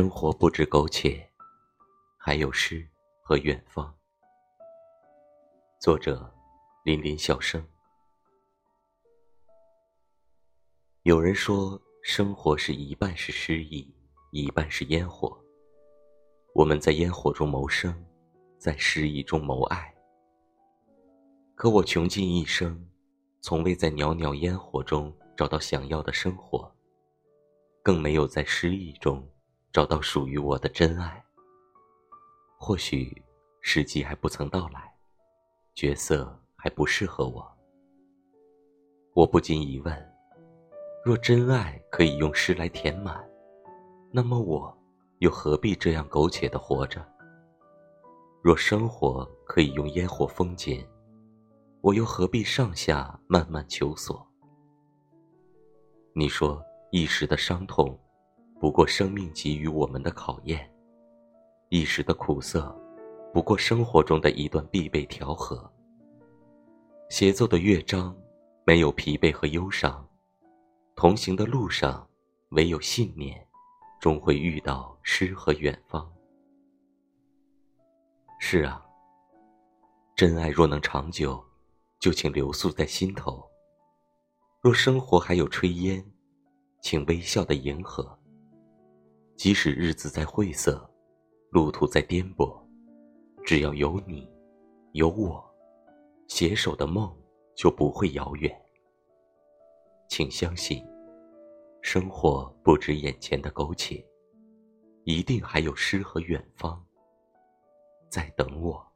生活不止苟且，还有诗和远方。作者：林林小生。有人说，生活是一半是诗意，一半是烟火。我们在烟火中谋生，在诗意中谋爱。可我穷尽一生，从未在袅袅烟火中找到想要的生活，更没有在诗意中。找到属于我的真爱。或许时机还不曾到来，角色还不适合我。我不禁疑问：若真爱可以用诗来填满，那么我又何必这样苟且的活着？若生活可以用烟火封缄，我又何必上下慢慢求索？你说一时的伤痛。不过生命给予我们的考验，一时的苦涩，不过生活中的一段必备调和。协奏的乐章，没有疲惫和忧伤，同行的路上，唯有信念，终会遇到诗和远方。是啊，真爱若能长久，就请留宿在心头；若生活还有炊烟，请微笑的迎合。即使日子再晦涩，路途再颠簸，只要有你，有我，携手的梦就不会遥远。请相信，生活不止眼前的苟且，一定还有诗和远方在等我。